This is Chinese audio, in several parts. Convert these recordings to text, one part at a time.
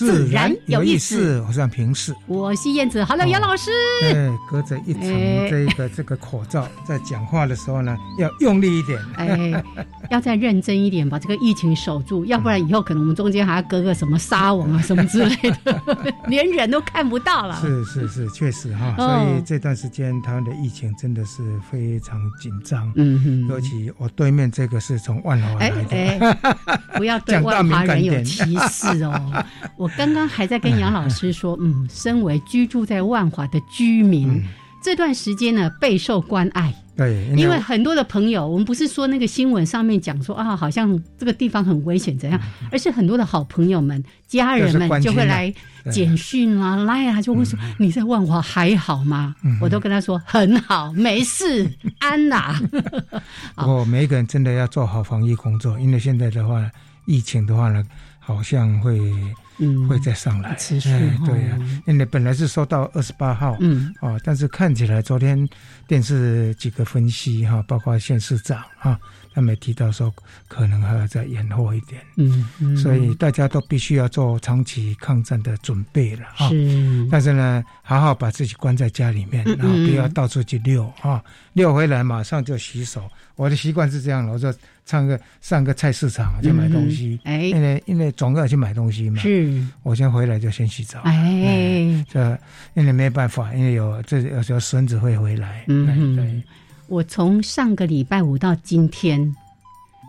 自然有意思，我是平视，我是燕子。Hello，杨老师。哎，隔着一层这个这个口罩，在讲话的时候呢，要用力一点。哎，要再认真一点，把这个疫情守住，要不然以后可能我们中间还要隔个什么纱网啊，什么之类的，连人都看不到了。是是是，确实哈。所以这段时间他们的疫情真的是非常紧张。嗯哼。尤其我对面这个是从万华来的，不要对 万华人有歧视哦。我刚刚还在跟杨老师说，嗯，身为居住在万华的居民，这段时间呢备受关爱。对，因为很多的朋友，我们不是说那个新闻上面讲说啊，好像这个地方很危险怎样，而是很多的好朋友们、家人们就会来简讯啊、来啊，就会说你在万华还好吗？我都跟他说很好，没事，安呐。哦，每一个人真的要做好防疫工作，因为现在的话，疫情的话呢，好像会。嗯，会再上来，哎，对呀，因为本来是说到二十八号，嗯，哦，但是看起来昨天电视几个分析哈，包括县市长哈，他们提到说可能还要再延后一点，嗯嗯，所以大家都必须要做长期抗战的准备了哈。是，但是呢，好好把自己关在家里面，然后不要到处去溜哈，溜回来马上就洗手。我的习惯是这样的，我说。上个上个菜市场去买东西，哎，因为因为总要去买东西嘛。是，我先回来就先洗澡。哎，这因为没办法，因为有这有时候孙子会回来。嗯对。我从上个礼拜五到今天，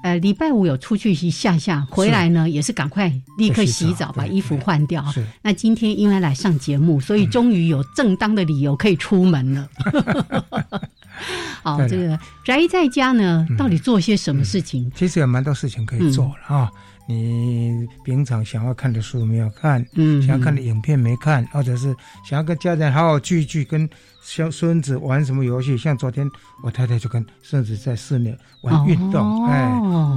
呃，礼拜五有出去一下下，回来呢也是赶快立刻洗澡，把衣服换掉。是。那今天因为来上节目，所以终于有正当的理由可以出门了。好，这个宅在家呢，到底做些什么事情？其实有蛮多事情可以做了啊。你平常想要看的书没有看，嗯，想要看的影片没看，或者是想要跟家人好好聚一聚，跟小孙子玩什么游戏？像昨天我太太就跟孙子在室内玩运动，哎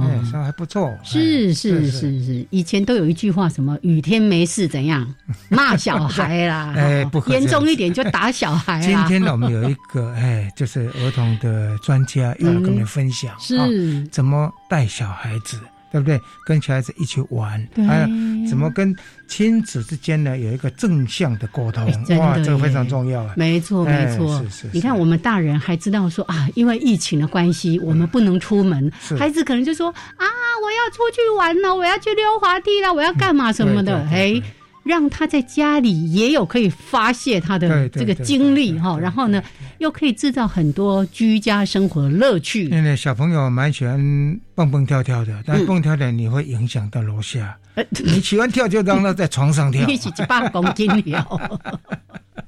哎，说还不错。是是是是，以前都有一句话，什么雨天没事怎样 骂小孩啦，哎，不严重一点就打小孩。今天呢，我们有一个 哎，就是儿童的专家要跟我们分享，是怎么带小孩子。对不对？跟小孩子一起玩，还有怎么跟亲子之间呢？有一个正向的沟通，哇，这个非常重要啊！没错，没错。是是。你看，我们大人还知道说啊，因为疫情的关系，我们不能出门，孩子可能就说啊，我要出去玩了，我要去溜滑梯了，我要干嘛什么的，哎。让他在家里也有可以发泄他的这个精力哈，然后呢，又可以制造很多居家生活的乐趣。因为小朋友蛮喜欢蹦蹦跳跳的，但蹦跳的你会影响到楼下。你喜欢跳就让他在床上跳。一起去办公斤跳。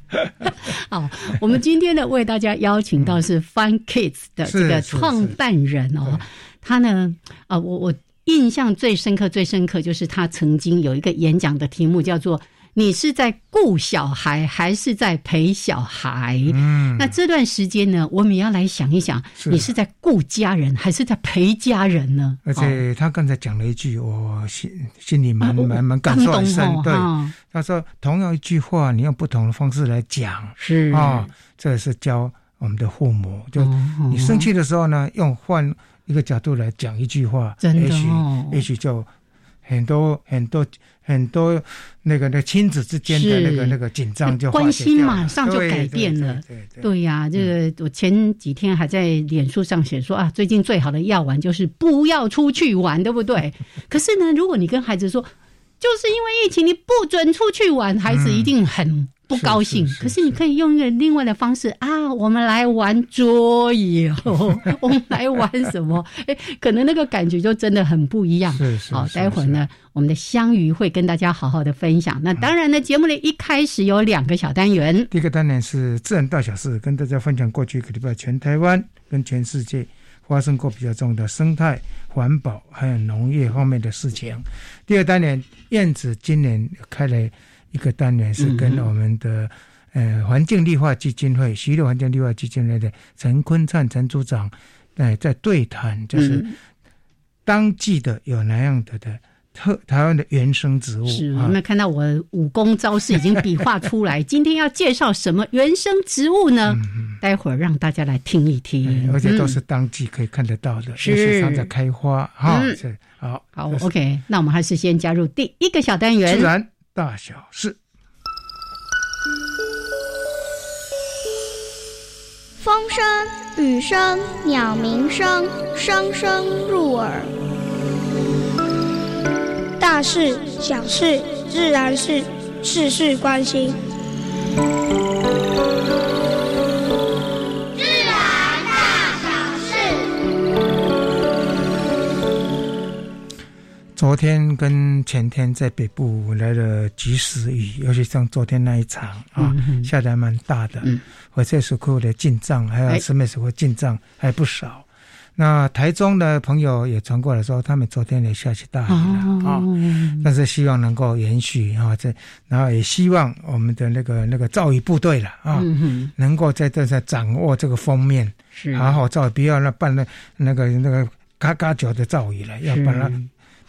好，我们今天呢为大家邀请到是 Fun Kids 的这个创办人哦，他呢啊我我。印象最深刻、最深刻就是他曾经有一个演讲的题目叫做“你是在顾小孩还是在陪小孩？”嗯，那这段时间呢，我们也要来想一想，你是在顾家人还是在陪家人呢？而且他刚才讲了一句，我心心里蛮蛮蛮感受很深。对，他说同样一句话，你用不同的方式来讲，是啊，这是教我们的父母，就你生气的时候呢，用换。一个角度来讲一句话，也许也许就很多很多很多那个那亲子之间的那个那个紧张就关心马上就改变了。对呀，这个我前几天还在脸书上写说啊，最近最好的药丸就是不要出去玩，对不对？可是呢，如果你跟孩子说，就是因为疫情，你不准出去玩，孩子一定很。不高兴，可是你可以用一个另外的方式啊，我们来玩桌游，我们来玩什么？哎，可能那个感觉就真的很不一样。好，待会儿呢，我们的香鱼会跟大家好好的分享。那当然呢，节目的一开始有两个小单元，第一个单元是自然大小事，跟大家分享过去一个礼拜全台湾跟全世界发生过比较重的生态、环保还有农业方面的事情。第二单元，燕子今年开了。一个单元是跟我们的呃环境绿化基金会、徐乐环境绿化基金会的陈坤灿陈组长，哎，在对谈，就是当季的有哪样的的特台湾的原生植物。是，有没有看到我武功招式已经比划出来？今天要介绍什么原生植物呢？待会儿让大家来听一听，而且都是当季可以看得到的，是上在开花哈。是，好，好，OK，那我们还是先加入第一个小单元，自然。大小事，风声、雨声、鸟鸣声，声声入耳。大事、小事、自然是事事关心。昨天跟前天在北部来了及时雨，尤其像昨天那一场啊，下的还蛮大的。火车水库的进账，还有石美水库进账还不少。那台中的朋友也传过来说，他们昨天也下起大雨了啊。但是希望能够延续啊，这然后也希望我们的那个那个造雨部队了啊，能够在这在掌握这个封面，好好造，不要那办那那个那个嘎嘎脚的造雨了，要把它。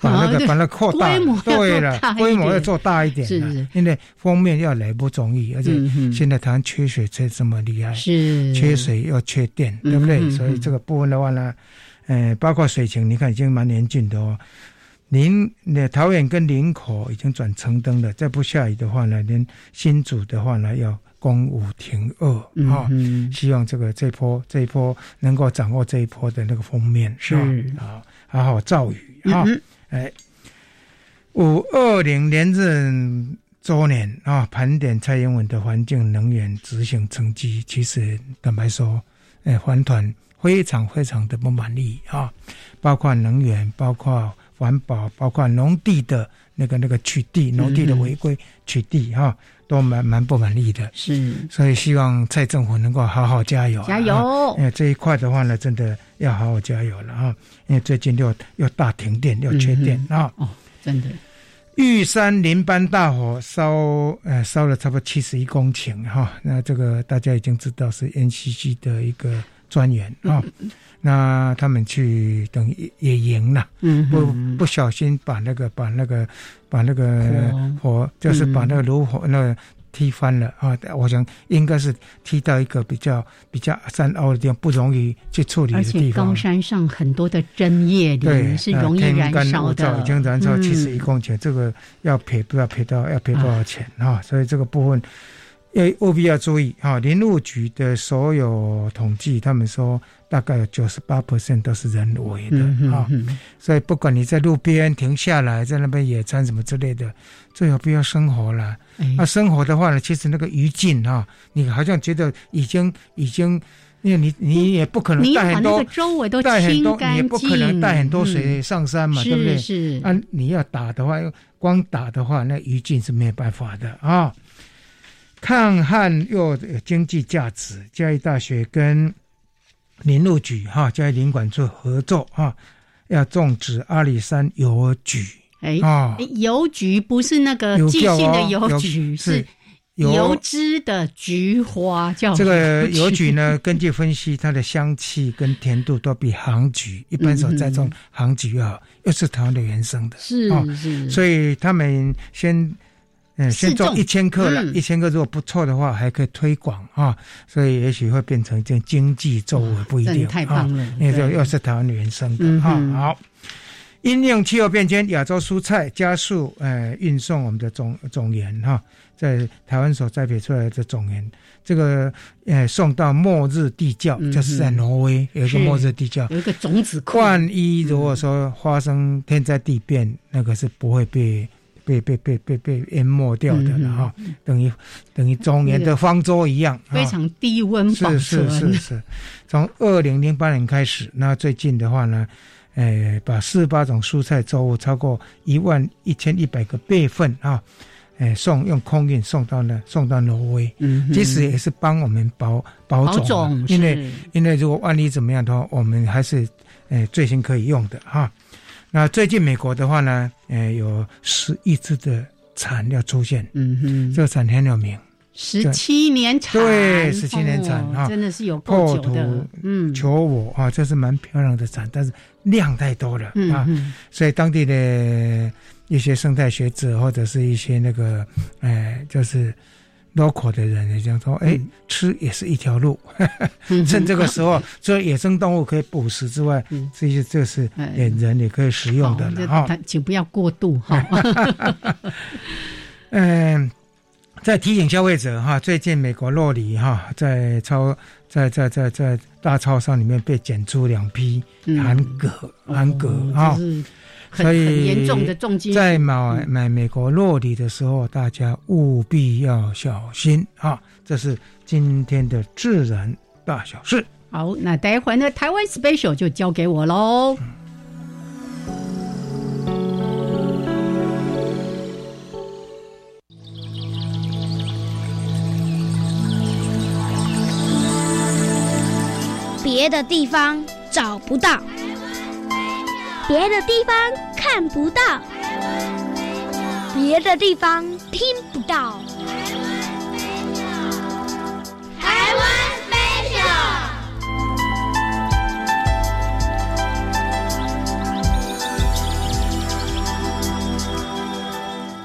把那个把它扩大，对了，规模要做大一点了。因为封面要来不容易，而且现在台湾缺水缺这么厉害，是缺水又缺电，对不对？所以这个部分的话呢，呃，包括水情，你看已经蛮严峻的哦。林那桃园跟林口已经转橙灯了，再不下雨的话呢，连新竹的话呢要公五停二啊。希望这个这波这一波能够掌握这一波的那个封面，是啊，好好造雨啊。哎，五二零连任周年啊，盘点蔡英文的环境能源执行成绩，其实坦白说，哎，环团非常非常的不满意啊，包括能源，包括环保，包括农地的那个那个取缔，农地的违规取缔哈，都蛮蛮不满意的。是，所以希望蔡政府能够好好加油，加油。因为，这一块的话呢，真的。要好好加油了啊！因为最近又又大停电，又缺电啊！哦，真的，玉山林班大火烧，呃，烧了差不多七十一公顷哈。那这个大家已经知道是 NCC 的一个专员啊。那他们去等于也赢了，不不小心把那个把那个把那个火，就是把那个炉火那。踢翻了啊！我想应该是踢到一个比较比较山凹的地方，不容易去处理的地方。高山上很多的针叶林是容易燃烧的，已经燃烧七十一公顷，这个要赔不知道赔到要赔多少钱啊！所以这个部分要务必要注意哈！林务局的所有统计，他们说。大概有九十八 percent 都是人为的哈，所以不管你在路边停下来，在那边野餐什么之类的，最好不要生活了。那生活的话呢，其实那个余烬哈，你好像觉得已经已经，因为你你也不可能带很多，周围都带很多，你也不可能带很多水上山嘛，对不对？是啊，你要打的话，光打的话，那余烬是没有办法的啊。抗旱又有经济价值，嘉义大学跟。林路局哈，在林管处合作哈，要种植阿里山油菊。哎啊，邮局不是那个寄信的邮局，是油脂的菊花叫。这个邮菊呢，根据分析，它的香气跟甜度都比杭菊一般所栽种杭菊啊，又是台湾的原生的，是是，所以他们先。嗯，先种。一千克了，一千克如果不错的话，还可以推广啊，所以也许会变成一件经济作物，不一定太棒了，因为又是台湾原生的啊。好，因应气候变迁，亚洲蔬菜加速呃运送我们的种种源哈，在台湾所栽培出来的种源，这个呃送到末日地窖，就是在挪威有一个末日地窖，有一个种子库。万一如果说发生天灾地变，那个是不会被被被被被被淹没掉的了哈，等于等于中年的方舟一样，非常低温保存。是是是是，从二零零八年开始，那最近的话呢？诶，把四十八种蔬菜作物超过一万一千一百个备份啊，诶，送用空运送到呢，送到挪威，嗯，其实也是帮我们保保种，因为因为如果万一怎么样的话，我们还是诶最新可以用的哈。那最近美国的话呢，诶，有十亿只的产要出现，嗯哼，这个产很有名。十七年产，对，十七年产啊，真的是有破土，嗯，求我啊，这是蛮漂亮的产，但是量太多了啊，所以当地的一些生态学者或者是一些那个，哎，就是 local 的人也讲说，哎，吃也是一条路，趁这个时候，除了野生动物可以捕食之外，这些这是人也可以食用的了啊，请不要过度哈，嗯。在提醒消费者哈，最近美国洛里哈在超在在在在大超商里面被检出两批含铬含铬哈，所以严重的重金在买买美国落地的时候，大家务必要小心啊！这是今天的自然大小事。好，那待会呢，台湾 special 就交给我喽。别的地方找不到，别的地方看不到，别的地方听不到。台湾飞鸟。台湾飞鸟。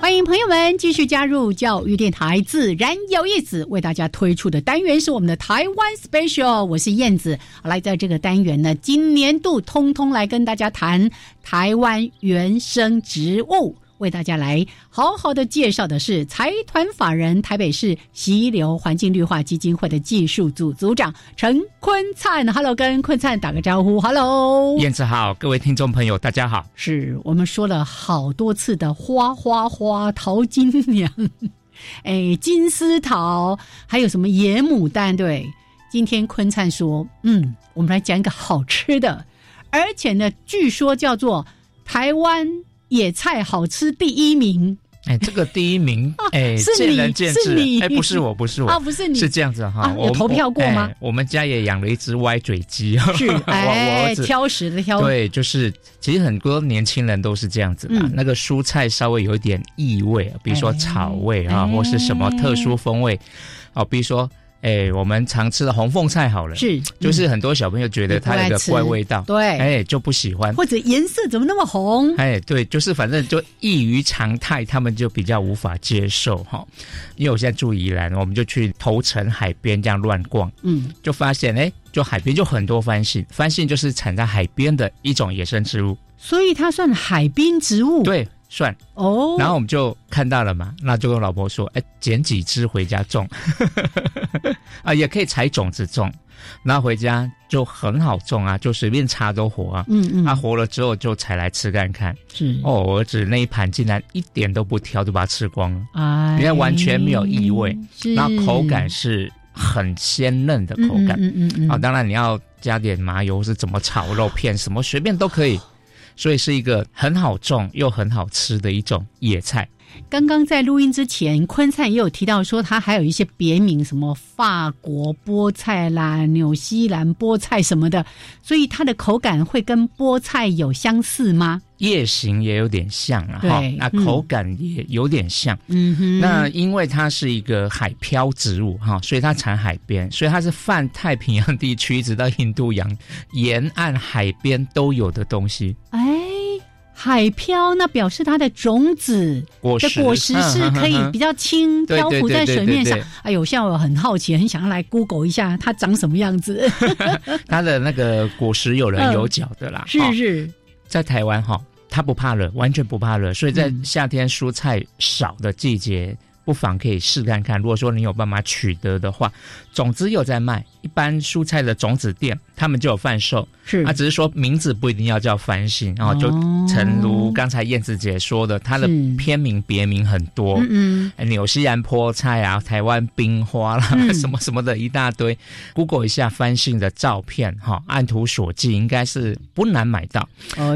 欢迎朋友们继续加入教育电台，自然有意思。为大家推出的单元是我们的台湾 Special，我是燕子。来，在这个单元呢，今年度通通来跟大家谈台湾原生植物。为大家来好好的介绍的是财团法人台北市溪流环境绿化基金会的技术组组长陈坤灿。Hello，跟坤灿打个招呼。Hello，燕子好，各位听众朋友，大家好。是我们说了好多次的花花花淘金娘，哎，金丝桃，还有什么野牡丹？对，今天坤灿说，嗯，我们来讲一个好吃的，而且呢，据说叫做台湾。野菜好吃第一名，哎，这个第一名，哎，见仁见智，哎，不是我，不是我，啊，不是你，是这样子哈，我投票过吗？我们家也养了一只歪嘴鸡，是，哎，挑食的挑，对，就是其实很多年轻人都是这样子的，那个蔬菜稍微有一点异味，比如说草味啊，或是什么特殊风味，哦，比如说。哎，我们常吃的红凤菜好了，是，就是很多小朋友觉得它那个怪味道，对，哎，就不喜欢，或者颜色怎么那么红？哎，对，就是反正就异于常态，他们就比较无法接受哈。因为我现在住宜兰，我们就去头城海边这样乱逛，嗯，就发现哎，就海边就很多番杏，番杏就是产在海边的一种野生植物，所以它算海滨植物，对。算。哦，然后我们就看到了嘛，那就跟老婆说，哎，捡几只回家种，啊，也可以采种子种，拿回家就很好种啊，就随便插都活啊，嗯嗯，它活了之后就采来吃看看，是。哦，我儿子那一盘竟然一点都不挑，就把它吃光了，啊，你看完全没有异味，然后口感是很鲜嫩的口感，嗯嗯嗯，啊，当然你要加点麻油是怎么炒肉片什么随便都可以。所以是一个很好种又很好吃的一种野菜。刚刚在录音之前，昆灿也有提到说，它还有一些别名，什么法国菠菜啦、纽西兰菠菜什么的。所以它的口感会跟菠菜有相似吗？叶形也有点像啊，哈，那口感也有点像。嗯哼，那因为它是一个海漂植物哈，所以它产海边，所以它是泛太平洋地区直到印度洋沿岸海边都有的东西。哎，海漂那表示它的种子的果实是可以比较轻漂浮在水面上。哎呦，像我很好奇，很想要来 Google 一下它长什么样子。它的那个果实有人有脚的啦，是是，在台湾哈。它不怕热，完全不怕热，所以在夏天蔬菜少的季节。不妨可以试看看，如果说你有办法取得的话，种子有在卖，一般蔬菜的种子店他们就有贩售。是，啊，只是说名字不一定要叫翻新，然后就诚如刚才燕子姐说的，它的片名别名很多，嗯，纽西兰菠菜啊，台湾冰花啦，什么什么的一大堆。Google 一下翻新的照片，哈，按图索骥，应该是不难买到。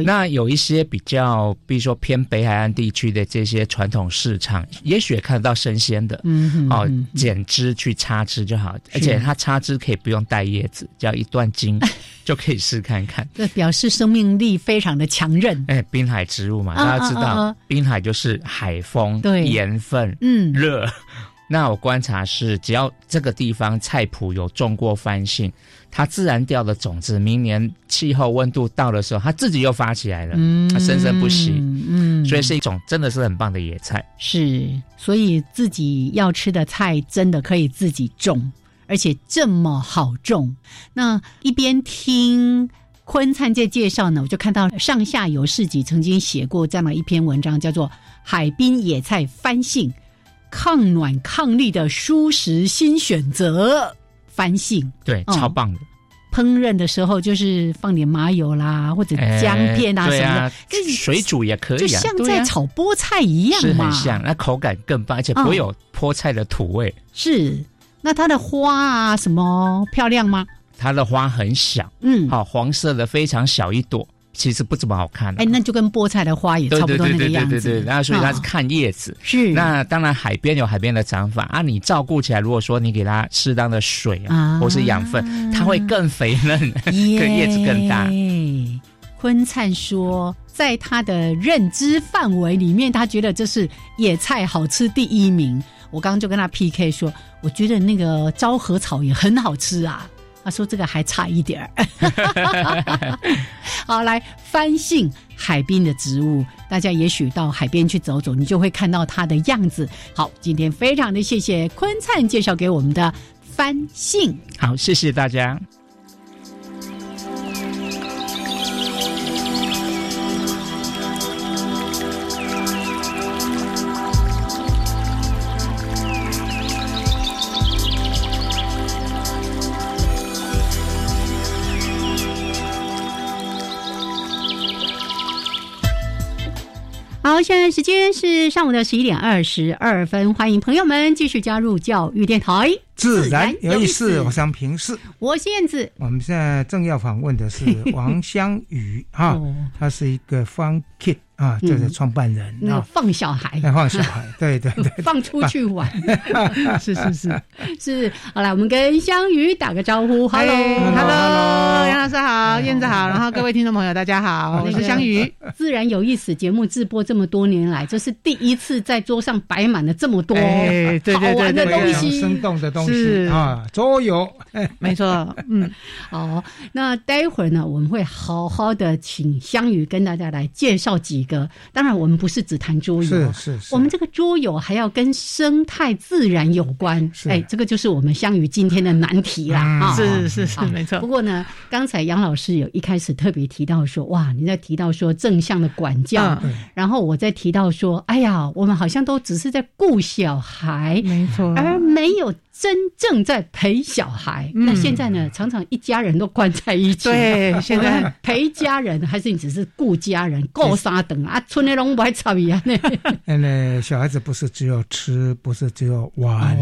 那有一些比较，比如说偏北海岸地区的这些传统市场，也许也看得到。生鲜的，嗯，哦，剪枝去插枝就好，而且它插枝可以不用带叶子，只要一段茎 就可以试看看。这表示生命力非常的强韧。哎，滨海植物嘛，大家知道，滨海就是海风、对盐分、嗯热。那我观察是，只要这个地方菜圃有种过番杏，它自然掉的种子，明年气候温度到的时候，它自己又发起来了，它生生不息，嗯，所以是一种真的是很棒的野菜。是，所以自己要吃的菜真的可以自己种，而且这么好种。那一边听坤灿在介绍呢，我就看到上下游市集曾经写过这样的一篇文章，叫做《海滨野菜番杏》。抗暖抗力的舒适新选择，翻性对，超棒的。烹饪的时候就是放点麻油啦，或者姜片啊什么的，水煮也可以，就像在炒菠菜一样嘛，很像，那口感更棒，而且不会有菠菜的土味。是，那它的花啊什么漂亮吗？它的花很小，嗯，好，黄色的非常小一朵。其实不怎么好看，哎，那就跟菠菜的花也差不多那个样子。对对对对对，然后所以它是看叶子。是。那当然，海边有海边的长法啊，你照顾起来，如果说你给它适当的水啊，或是养分，它会更肥嫩，更叶子更大。坤灿说，在他的认知范围里面，他觉得这是野菜好吃第一名。我刚刚就跟他 PK 说，我觉得那个昭和草也很好吃啊。他说：“这个还差一点儿。”好，来翻信海滨的植物，大家也许到海边去走走，你就会看到它的样子。好，今天非常的谢谢坤灿介绍给我们的翻信。好，谢谢大家。好，现在时间是上午的十一点二十二分，欢迎朋友们继续加入教育电台，自然有意思，我想平视，我是燕子。我们现在正要访问的是 王湘宇哈，他是一个 Fun Kid。啊，就是创办人啊，放小孩，放小孩，对对对，放出去玩，是是是。是。好了，我们跟香鱼打个招呼，Hello，Hello，杨老师好，燕子好，然后各位听众朋友大家好，我是香鱼。自然有意思节目直播这么多年来，这是第一次在桌上摆满了这么多好玩的东西，生动的东西。啊，桌游，没错，嗯，好，那待会儿呢，我们会好好的请香鱼跟大家来介绍几。个当然，我们不是只谈桌游，是是，我们这个桌游还要跟生态自然有关。哎，这个就是我们相遇今天的难题啦。啊！是是是，没错。不过呢，刚才杨老师有一开始特别提到说，哇，你在提到说正向的管教，然后我在提到说，哎呀，我们好像都只是在顾小孩，没错，而没有。真正在陪小孩，那现在呢？常常一家人都关在一起。对，现在陪家人还是你只是顾家人？够杀等啊，村的拢不爱吵一样呢。那小孩子不是只有吃，不是只有玩，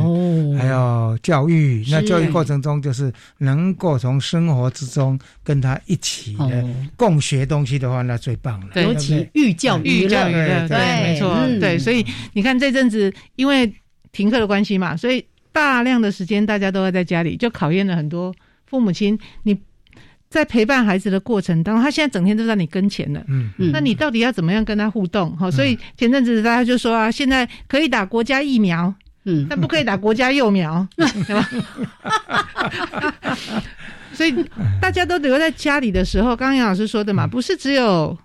还要教育。那教育过程中，就是能够从生活之中跟他一起的共学东西的话，那最棒了。尤其寓教育乐，对，没错，对。所以你看这阵子，因为停课的关系嘛，所以。大量的时间，大家都要在家里，就考验了很多父母亲。你在陪伴孩子的过程当中，他现在整天都在你跟前了。嗯嗯，那你到底要怎么样跟他互动？哈，所以前阵子大家就说啊，现在可以打国家疫苗，嗯，但不可以打国家幼苗，对吧？所以大家都留在家里的时候，刚刚杨老师说的嘛，不是只有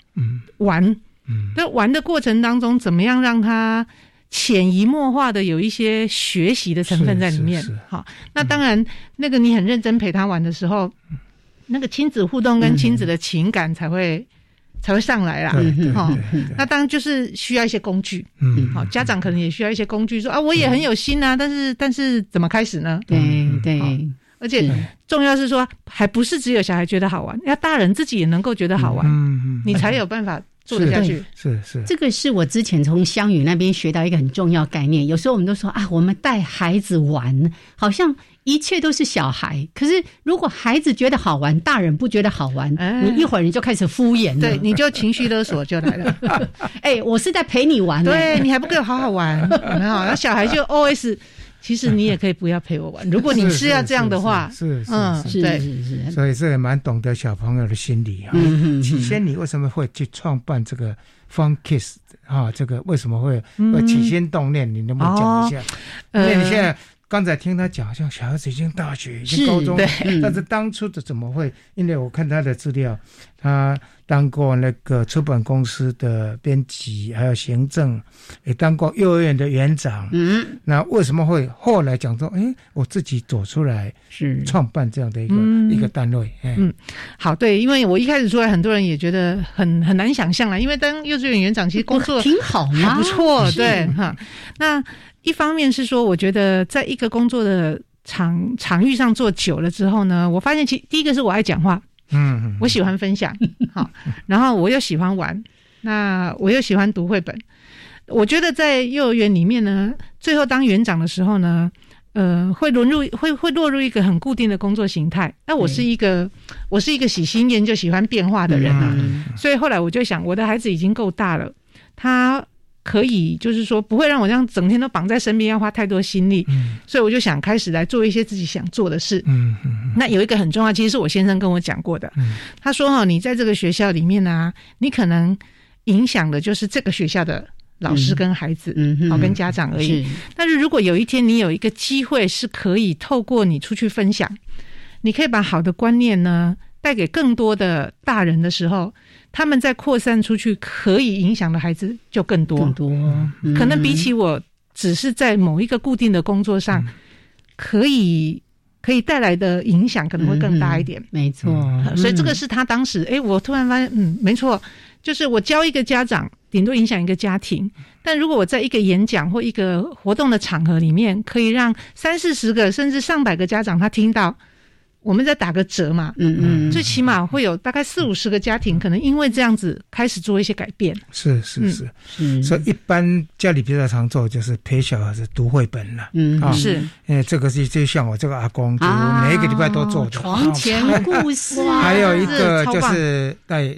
玩，嗯，在玩的过程当中，怎么样让他？潜移默化的有一些学习的成分在里面，好，那当然，那个你很认真陪他玩的时候，那个亲子互动跟亲子的情感才会才会上来啦。哈，那当然就是需要一些工具。嗯，好，家长可能也需要一些工具，说啊，我也很有心啊，但是但是怎么开始呢？对对，而且重要是说，还不是只有小孩觉得好玩，要大人自己也能够觉得好玩，嗯嗯，你才有办法。做得下去是是，这个是我之前从香宇那边学到一个很重要概念。有时候我们都说啊，我们带孩子玩，好像一切都是小孩。可是如果孩子觉得好玩，大人不觉得好玩，你一会儿你就开始敷衍，对，你就情绪勒索就来了。哎，我是在陪你玩，对你还不给我好好玩，很好。那小孩就 O S。其实你也可以不要陪我玩，如果你是要这样的话，是是是，对是是，所以这也蛮懂得小朋友的心理啊。起先你为什么会去创办这个 Fun Kiss 啊？这个为什么会会起心动念？你能不能讲一下？因为你现在刚才听他讲，好像小孩子已经大学、已经高中，但是当初的怎么会？因为我看他的资料，他。当过那个出版公司的编辑，还有行政，也当过幼儿园的园长。嗯，那为什么会后来讲说，哎，我自己走出来是创办这样的一个一个单位？嗯，好，对，因为我一开始出来，很多人也觉得很很难想象啦，因为当幼稚园园长其实工作 挺好，还不错，对哈。那一方面是说，我觉得在一个工作的场场域上做久了之后呢，我发现其第一个是我爱讲话。嗯，我喜欢分享，好，然后我又喜欢玩，那我又喜欢读绘本。我觉得在幼儿园里面呢，最后当园长的时候呢，呃，会沦入会会落入一个很固定的工作形态。那我是一个我是一个喜新厌旧、喜欢变化的人啊，所以后来我就想，我的孩子已经够大了，他。可以，就是说不会让我这样整天都绑在身边，要花太多心力。嗯，所以我就想开始来做一些自己想做的事。嗯嗯。那有一个很重要，其实是我先生跟我讲过的。嗯。他说：“哈，你在这个学校里面呢，你可能影响的就是这个学校的老师跟孩子，嗯，好跟家长而已。但是如果有一天你有一个机会是可以透过你出去分享，你可以把好的观念呢带给更多的大人的时候。”他们在扩散出去，可以影响的孩子就更多，更多。可能比起我只是在某一个固定的工作上，可以可以带来的影响可能会更大一点。没错，所以这个是他当时，哎，我突然发现，嗯，没错，就是我教一个家长，顶多影响一个家庭，但如果我在一个演讲或一个活动的场合里面，可以让三四十个甚至上百个家长他听到。我们再打个折嘛，嗯嗯，最起码会有大概四五十个家庭，可能因为这样子开始做一些改变。是是是，嗯所以一般家里比较常做就是陪小孩子读绘本了。嗯，是，哎这个是就像我这个阿公，就每一个礼拜都做的床前故事。还有一个就是带。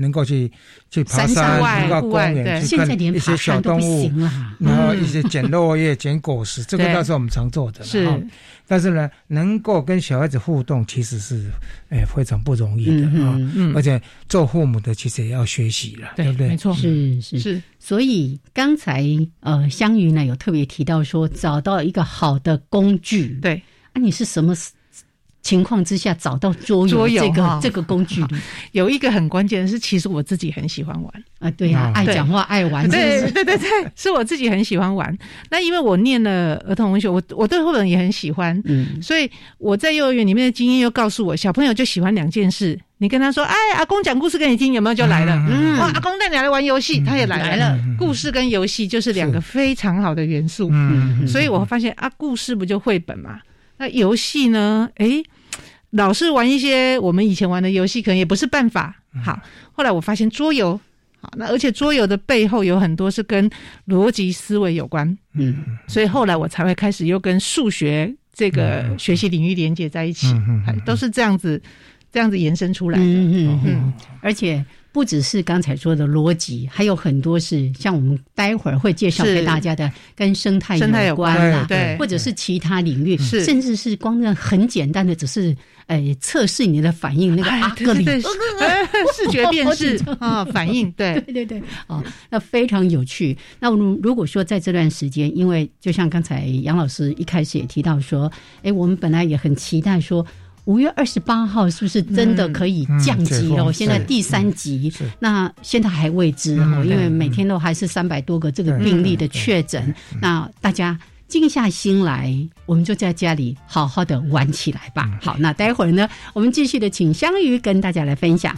能够去去爬山，能到公园去看一些小动物，然后一些捡落叶、捡果实，这个倒是我们常做的。是，但是呢，能够跟小孩子互动，其实是哎非常不容易的啊。嗯，而且做父母的其实也要学习了，对不对？没错，是是是。所以刚才呃，香鱼呢有特别提到说，找到一个好的工具。对，啊，你是什么？情况之下找到桌游这个这个工具，有一个很关键的是，其实我自己很喜欢玩。啊，对呀，爱讲话爱玩，对对对对，是我自己很喜欢玩。那因为我念了儿童文学，我我对绘本也很喜欢，嗯，所以我在幼儿园里面的经验又告诉我，小朋友就喜欢两件事。你跟他说，哎，阿公讲故事给你听，有没有？就来了？嗯，哇，阿公带你来玩游戏，他也来了。故事跟游戏就是两个非常好的元素，嗯，所以我发现啊，故事不就绘本嘛？那游戏呢？哎，老是玩一些我们以前玩的游戏，可能也不是办法。好，后来我发现桌游，好，那而且桌游的背后有很多是跟逻辑思维有关。嗯，所以后来我才会开始又跟数学这个学习领域连接在一起，都是这样子，这样子延伸出来的。嗯嗯嗯，而且。不只是刚才说的逻辑，还有很多是像我们待会儿会介绍给大家的，跟生态有关啦，对，或者是其他领域，甚至是光那很简单的，只是诶测试你的反应那个阿格里 视觉辨识 啊反应，对对对 对，啊，那非常有趣。那如果说在这段时间，因为就像刚才杨老师一开始也提到说，哎，我们本来也很期待说。五月二十八号是不是真的可以降级了？现在第三级，那现在还未知哦，因为每天都还是三百多个这个病例的确诊。那大家静下心来，我们就在家里好好的玩起来吧。好，那待会儿呢，我们继续的请香鱼跟大家来分享。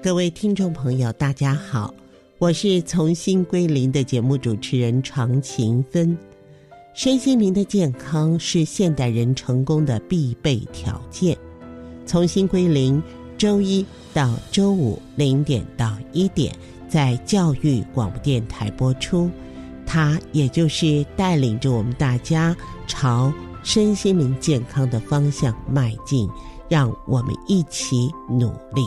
各位听众朋友，大家好，我是从心归零的节目主持人常勤芬。身心灵的健康是现代人成功的必备条件。从心归零，周一到周五零点到一点，在教育广播电台播出。它也就是带领着我们大家朝身心灵健康的方向迈进，让我们一起努力。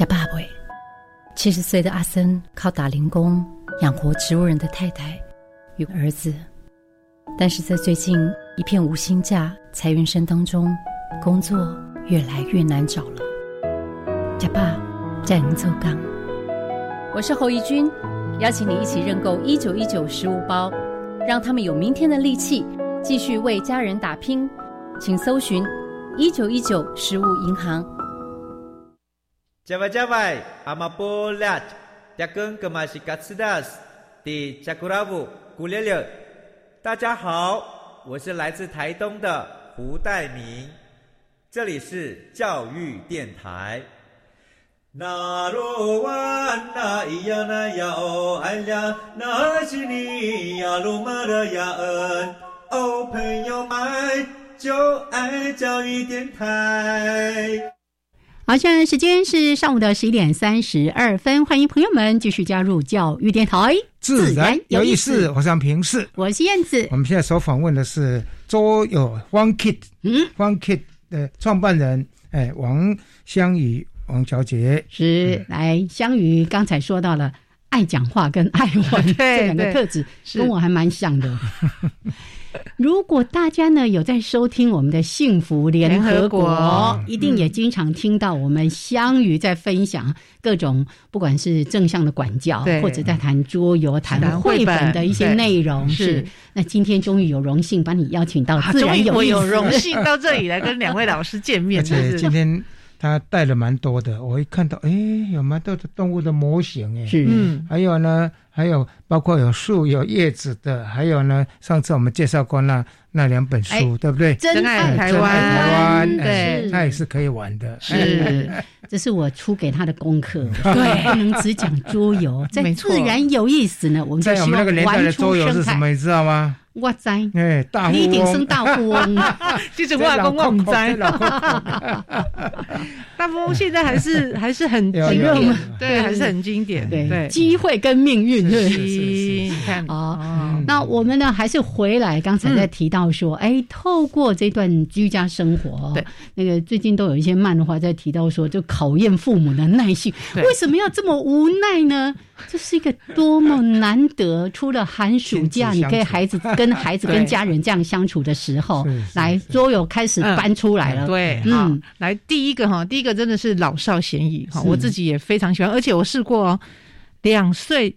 家爸爸，七十岁的阿森靠打零工养活植物人的太太与儿子，但是在最近一片无薪假裁员声当中，工作越来越难找了。家爸在能走岗，我是侯怡君，邀请你一起认购一九一九食物包，让他们有明天的力气，继续为家人打拼。请搜寻一九一九食物银行。加外加外，阿玛波拉，扎根格玛西卡斯达斯，的扎古拉布古列列。大家好，我是来自台东的胡代明，这里是教育电台。那罗哇那咿呀那呀哦哎呀，那是你呀鲁玛的呀恩哦，朋友们就爱教育电台。好，现在时间是上午的十一点三十二分，欢迎朋友们继续加入教育电台，自然有意思。我是平视，我是燕子。我们现在所访问的是周有 One Kid，嗯，One Kid 的创办人，哎，王香雨王小姐是来香雨。刚才说到了爱讲话跟爱玩 这两个特质，跟我还蛮像的。如果大家呢有在收听我们的幸福联合国，一定也经常听到我们相遇在分享各种不管是正向的管教，或者在谈桌游、谈绘本的一些内容。是那今天终于有荣幸把你邀请到，自然有有荣幸到这里来跟两位老师见面。对，今天。他带了蛮多的，我一看到，哎，有蛮多的动物的模型，哎，是，嗯，还有呢，还有包括有树、有叶子的，还有呢，上次我们介绍过那那两本书，对不对？真爱台湾，台湾，对，那也是可以玩的。是，这是我出给他的功课，对，不能只讲桌游，在自然有意思呢。我们在我们那个年代的桌游是什么，你知道吗？我在，哎，大一定生大富翁，就是外公我们在。大富翁现在还是还是很经典，对，还是很经典，对，机会跟命运，对，啊，那我们呢，还是回来刚才在提到说，哎，透过这段居家生活，对，那个最近都有一些漫画在提到说，就考验父母的耐性，为什么要这么无奈呢？这是一个多么难得，除了寒暑假，你可以孩子跟孩子跟家人这样相处的时候，来桌游开始搬出来了。对，嗯，来第一个哈，第一个真的是老少咸宜哈，我自己也非常喜欢，而且我试过哦，两岁。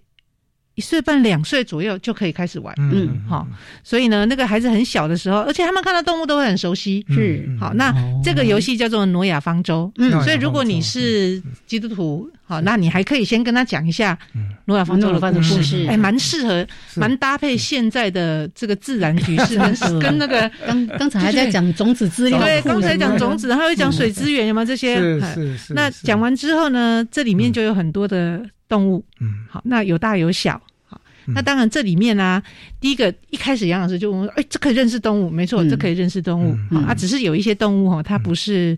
一岁半、两岁左右就可以开始玩，嗯，好，所以呢，那个孩子很小的时候，而且他们看到动物都会很熟悉，是好。那这个游戏叫做挪亚方舟，嗯，所以如果你是基督徒，好，那你还可以先跟他讲一下挪亚方舟的故事，哎，蛮适合，蛮搭配现在的这个自然局势，跟跟那个 刚刚才还在讲种子资源，对，刚才讲种子，还会讲水资源，有没有这些？是是是。那讲完之后呢，这里面就有很多的。动物，嗯，好，那有大有小，好，那当然这里面呢，第一个一开始杨老师就问，哎，这可以认识动物，没错，这可以认识动物，啊，只是有一些动物哈，它不是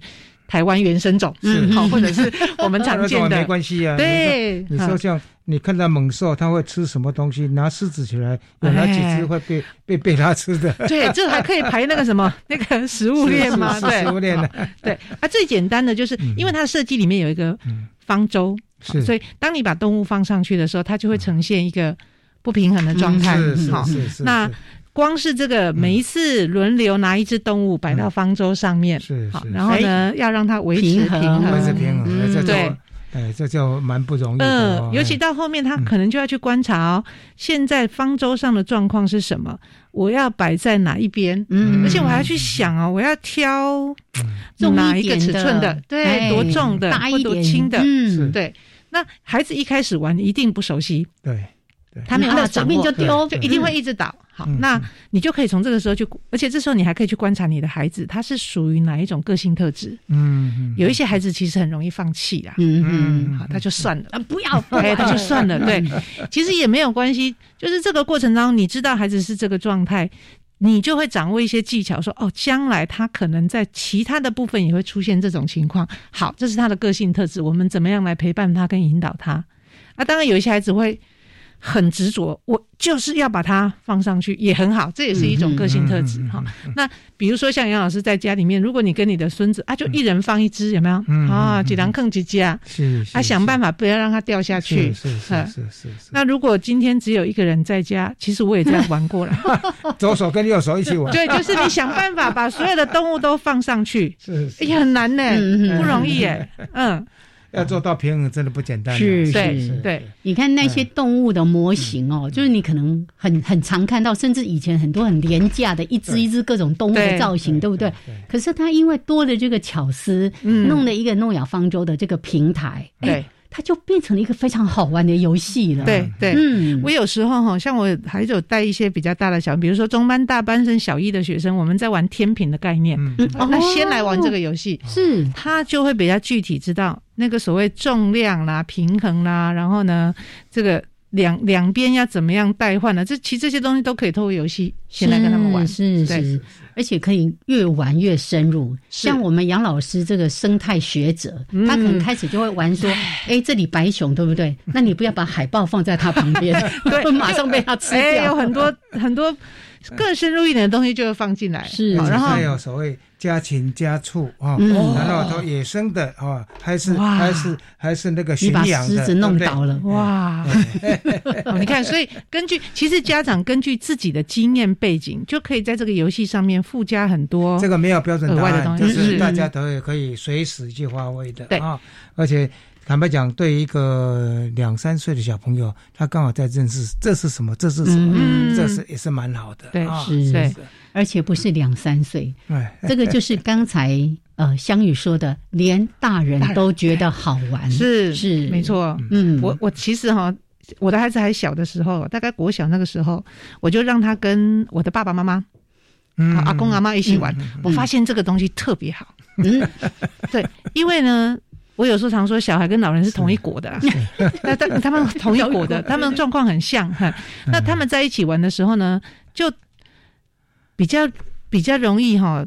台湾原生种，是好，或者是 我们常见的，没关系啊，对，你说像你看到猛兽，它会吃什么东西？拿狮子起来，有哪几只会被被被它吃的？对，这还可以排那个什么那个食物链吗？对，食物链的，对，啊，最简单的就是因为它的设计里面有一个方舟。是所以，当你把动物放上去的时候，它就会呈现一个不平衡的状态。是是是，那光是这个每一次轮流拿一只动物摆到方舟上面，是好，然后呢，要让它维持平衡，维持平衡，对。哎，这就蛮不容易的。嗯，尤其到后面，他可能就要去观察哦，现在方舟上的状况是什么？我要摆在哪一边？嗯，而且我还要去想哦，我要挑哪一个尺寸的？对，多重的，或多轻的？嗯，对。那孩子一开始玩一定不熟悉，对，他没有那掌握，就丢，就一定会一直倒。好，那你就可以从这个时候去，而且这时候你还可以去观察你的孩子，他是属于哪一种个性特质。嗯，有一些孩子其实很容易放弃啦。嗯嗯，好，他就算了，啊，不要，哎，他就算了。对，其实也没有关系，就是这个过程当中，你知道孩子是这个状态，你就会掌握一些技巧，说哦，将来他可能在其他的部分也会出现这种情况。好，这是他的个性特质，我们怎么样来陪伴他跟引导他？啊，当然有一些孩子会。很执着，我就是要把它放上去，也很好，这也是一种个性特质哈。那比如说像杨老师在家里面，如果你跟你的孙子啊，就一人放一只，有没有？啊，几两坑几只啊？是，啊，想办法不要让它掉下去。是是是是是。那如果今天只有一个人在家，其实我也这样玩过了，左手跟右手一起玩。对，就是你想办法把所有的动物都放上去，是，哎呀，很难呢，不容易哎，嗯。要做到平衡真的不简单。是是对，你看那些动物的模型哦，就是你可能很很常看到，甚至以前很多很廉价的一只一只各种动物的造型，对不对？可是它因为多了这个巧思，弄了一个诺亚方舟的这个平台，对。它就变成了一个非常好玩的游戏了。对对，嗯，我有时候哈，像我还有带一些比较大的小，比如说中班、大班生、小一的学生，我们在玩天平的概念。嗯，那先来玩这个游戏，是他就会比较具体知道那个所谓重量啦、平衡啦，然后呢，这个两两边要怎么样代换呢？这其实这些东西都可以透过游戏先来跟他们玩。是是。而且可以越玩越深入，像我们杨老师这个生态学者，他可能开始就会玩说：“哎，这里白熊对不对？那你不要把海豹放在它旁边，对，马上被它吃掉。”有很多很多更深入一点的东西就会放进来，是，然后还有所谓。家禽家畜啊，然后都野生的啊，还是还是还是那个驯养的，弄倒了哇！你看，所以根据其实家长根据自己的经验背景，就可以在这个游戏上面附加很多这个没有标准答案，就是大家都可以随时去发挥的啊。而且坦白讲，对一个两三岁的小朋友，他刚好在认识这是什么，这是什么，这是也是蛮好的，对，是，对。而且不是两三岁，这个就是刚才呃香雨说的，连大人都觉得好玩，是是。没错。嗯，我我其实哈，我的孩子还小的时候，大概国小那个时候，我就让他跟我的爸爸妈妈、嗯阿公阿妈一起玩，我发现这个东西特别好。嗯，对，因为呢，我有时候常说，小孩跟老人是同一国的，那他他们同一国的，他们状况很像哈。那他们在一起玩的时候呢，就。比较比较容易哈，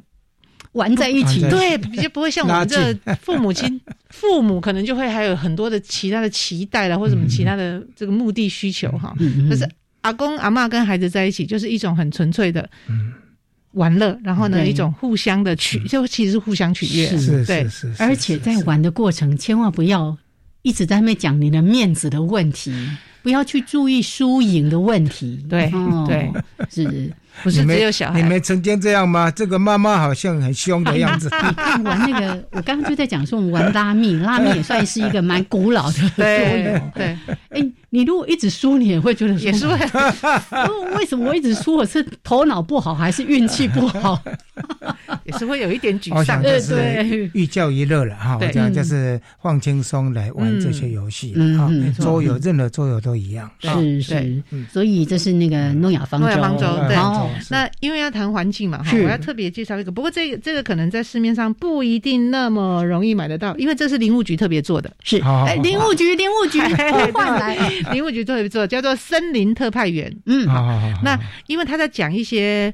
玩在一起，对，比较不会像我们这父母亲，父母可能就会还有很多的其他的期待了，或者什么其他的这个目的需求哈。可是阿公阿妈跟孩子在一起，就是一种很纯粹的玩乐，然后呢，一种互相的取，就其实是互相取悦，是是是，而且在玩的过程，千万不要一直在那边讲你的面子的问题，不要去注意输赢的问题，对对。是。不是只有小孩，你们曾经这样吗？这个妈妈好像很凶的样子。你看玩那个，我刚刚就在讲说，我们玩拉密，拉密也算是一个蛮古老的 桌游。对，哎，你如果一直输，你也会觉得也是会。为什么我一直输？我是头脑不好，还是运气不好？也是会有一点沮丧。对对，寓教于乐了哈。我讲就是放轻松来玩这些游戏啊，桌游任何桌游都一样。是是，所以这是那个诺亚方舟。诺亚方舟对。那因为要谈环境嘛，哈，我要特别介绍一个。不过这个这个可能在市面上不一定那么容易买得到，因为这是林务局特别做的。是，哎，林务局，林务局 换来，林务局特别做，叫做森林特派员。嗯，好好好。那因为他在讲一些。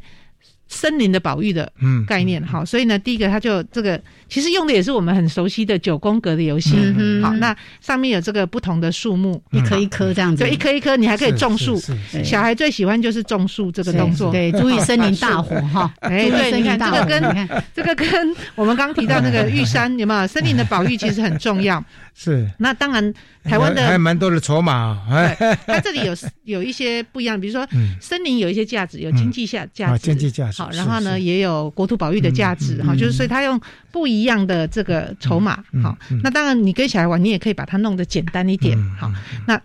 森林的保育的概念。好，所以呢，第一个它就这个其实用的也是我们很熟悉的九宫格的游戏。嗯好，那上面有这个不同的树木，一棵一棵这样子，就一棵一棵，你还可以种树。小孩最喜欢就是种树这个动作。对，注意森林大火哈。哎，对，你看这个跟这个跟我们刚提到那个玉山有没有？森林的保育其实很重要。是。那当然，台湾的还蛮多的筹码。对，它这里有 有一些不一样，比如说森林有一些价值，有经济价价值，经济价值。好，然后呢，也有国土保育的价值。哈，就是所以他用不一样的这个筹码。好，那当然你跟小孩玩，你也可以把它弄得简单一点。好，那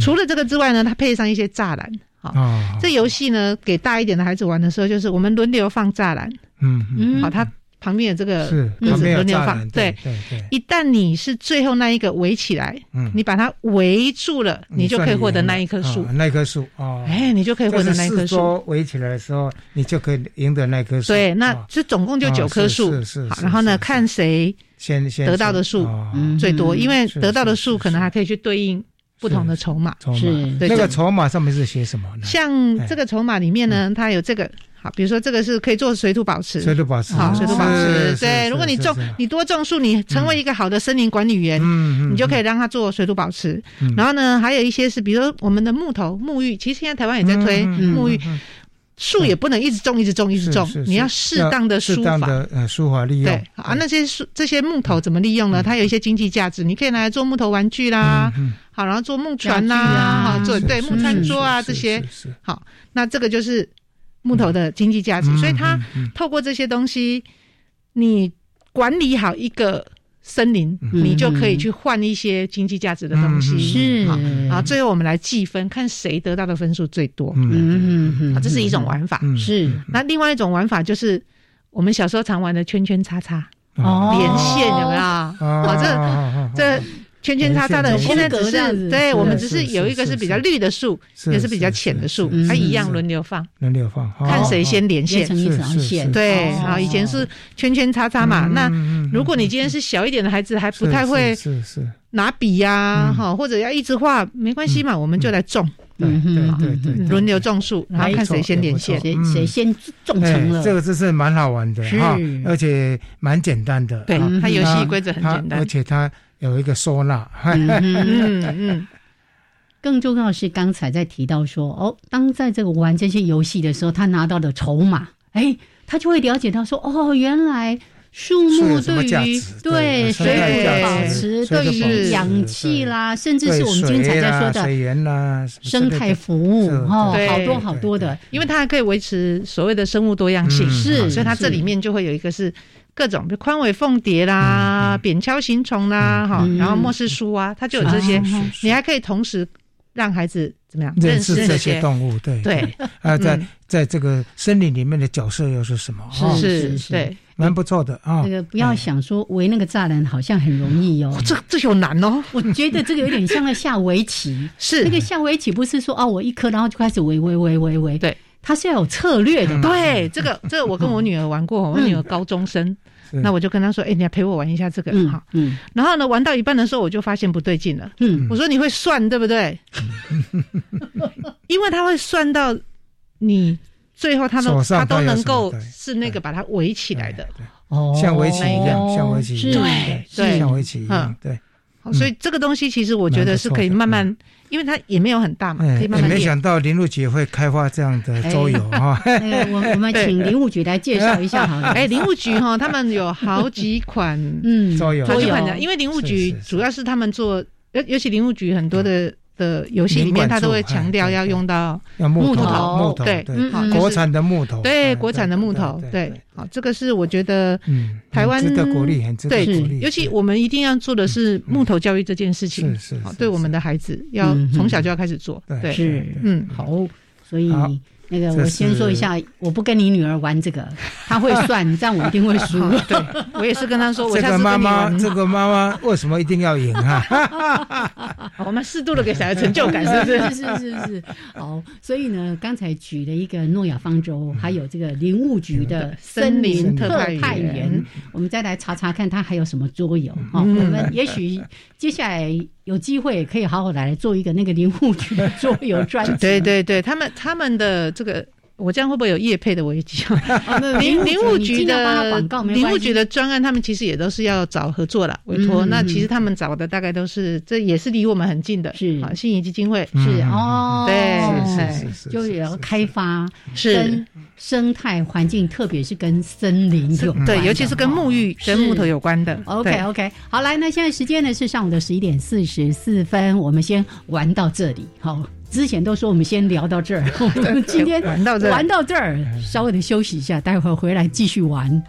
除了这个之外呢，它配上一些栅栏。好，这游戏呢，给大一点的孩子玩的时候，就是我们轮流放栅栏。嗯嗯，好，它。旁边有这个轮流放，对对对。一旦你是最后那一个围起来，嗯，你把它围住了，你就可以获得那一棵树。那棵树哦，哎，你就可以获得那棵树。围起来的时候，你就可以赢得那棵树。对，那这总共就九棵树。是是。好，然后呢，看谁先先得到的树最多，因为得到的树可能还可以去对应不同的筹码。是。那个筹码上面是写什么呢？像这个筹码里面呢，它有这个。好，比如说这个是可以做水土保持，水土保持，好，水土保持，对。如果你种，你多种树，你成为一个好的森林管理员，嗯你就可以让它做水土保持。然后呢，还有一些是，比如说我们的木头、沐浴，其实现在台湾也在推沐浴，树也不能一直种，一直种，一直种，你要适当的疏法，呃，疏法利用。对啊，那些树这些木头怎么利用呢？它有一些经济价值，你可以拿来做木头玩具啦，好，然后做木船啦，好，做对木餐桌啊这些，好，那这个就是。木头的经济价值，所以它透过这些东西，你管理好一个森林，你就可以去换一些经济价值的东西。是啊，最后我们来计分，看谁得到的分数最多。嗯嗯嗯，这是一种玩法。是那另外一种玩法就是我们小时候常玩的圈圈叉叉哦，连线有没有？啊，这这。圈圈叉叉的，现在只是对我们只是有一个是比较绿的树，也是比较浅的树，它一样轮流放，轮流放，看谁先连线，一条线。对，好，以前是圈圈叉叉嘛。那如果你今天是小一点的孩子，还不太会是是拿笔呀，哈，或者要一直画，没关系嘛，我们就来种，对对对，轮流种树，然后看谁先连线，谁谁先种成了。这个真是蛮好玩的哈，而且蛮简单的。对，它游戏规则很简单，而且它。有一个收纳，嗯嗯，更重要的是刚才在提到说，哦，当在这个玩这些游戏的时候，他拿到的筹码，哎，他就会了解到说，哦，原来树木对于对水土保持，对于氧气啦，甚至是我们今天才在说的水源啦，生态服务哦，好多好多的，因为它还可以维持所谓的生物多样性，是，所以它这里面就会有一个是。各种，比如宽尾凤蝶啦、扁锹形虫啦，哈，然后莫氏书啊，它就有这些。你还可以同时让孩子怎么样认识这些动物？对对。啊，在在这个森林里面的角色又是什么？是是，对，蛮不错的啊。那个不要想说围那个栅栏好像很容易哦，这这有难哦。我觉得这个有点像在下围棋，是那个下围棋不是说哦，我一颗然后就开始围围围围围，对，它是要有策略的。对，这个这个我跟我女儿玩过，我女儿高中生。那我就跟她说：“哎，你要陪我玩一下这个，哈。”嗯，然后呢，玩到一半的时候，我就发现不对劲了。嗯，我说：“你会算对不对？” 因为他会算到你最后，他都他都能够是那个把它围起来的。哦，像围棋一样，像围棋一样，对对，像围棋一样，对。所以这个东西其实我觉得是可以慢慢。因为它也没有很大嘛，可以慢慢没想到林务局会开发这样的桌游哈。我我们请林务局来介绍一下好了。哎，林务局哈，他们有好几款嗯桌游，好几款的。因为林务局主要是他们做，尤尤其林务局很多的。的游戏里面，他都会强调要用到木头，对，好，国产的木头，对，国产的木头，对，好，这个是我觉得，嗯，台湾值得鼓励，很值得鼓励。尤其我们一定要做的是木头教育这件事情，是是，对我们的孩子要从小就要开始做，对，是，嗯，好，所以。那个，我先说一下，我不跟你女儿玩这个，她会算，这样我一定会输。对，我也是跟她说，我这个妈妈，这个妈妈为什么一定要赢啊？我们适度的给小孩成就感，是不是？是是是是。好，所以呢，刚才举了一个诺亚方舟，还有这个林务局的森林特派员，我们再来查查看，他还有什么桌游哈？我们也许接下来。有机会可以好好来做一个那个林务局的桌游专辑。对对对，他们他们的这个我这样会不会有业配的危机？林林务局的林务局的专案，他们其实也都是要找合作了委托。那其实他们找的大概都是，这也是离我们很近的，是。啊，信义基金会。是哦，对，是是是，就也要开发是生态环境，特别是跟森林有对，尤其是跟沐浴、跟木头有关的。OK OK，好，来，那现在时间呢是上午的十一点四十四分，我们先玩到这里，好。之前都说我们先聊到这儿，我们今天玩到这玩到这儿，稍微的休息一下，待会儿回来继续玩。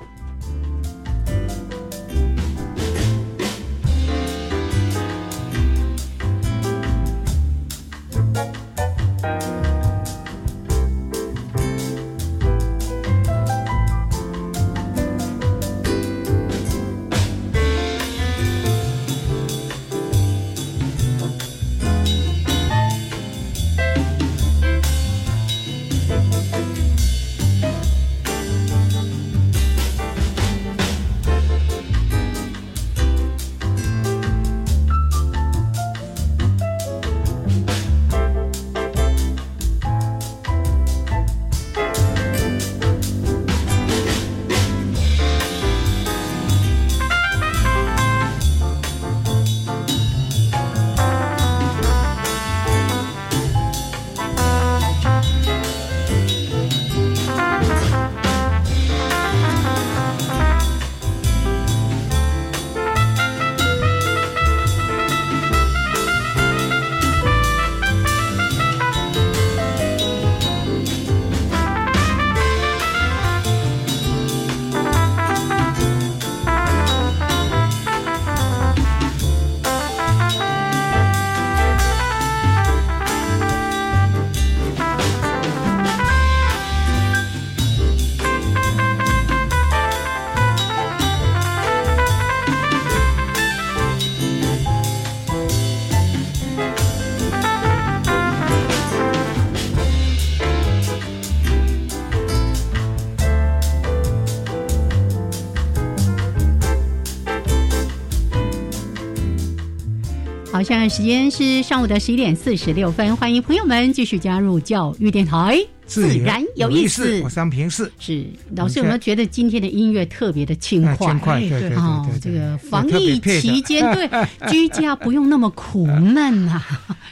时间是上午的十一点四十六分，欢迎朋友们继续加入教育电台，自然有意思。我三平四是老师有没有觉得今天的音乐特别的轻快？轻快，对对哦，这个防疫期间，对 居家不用那么苦闷啊，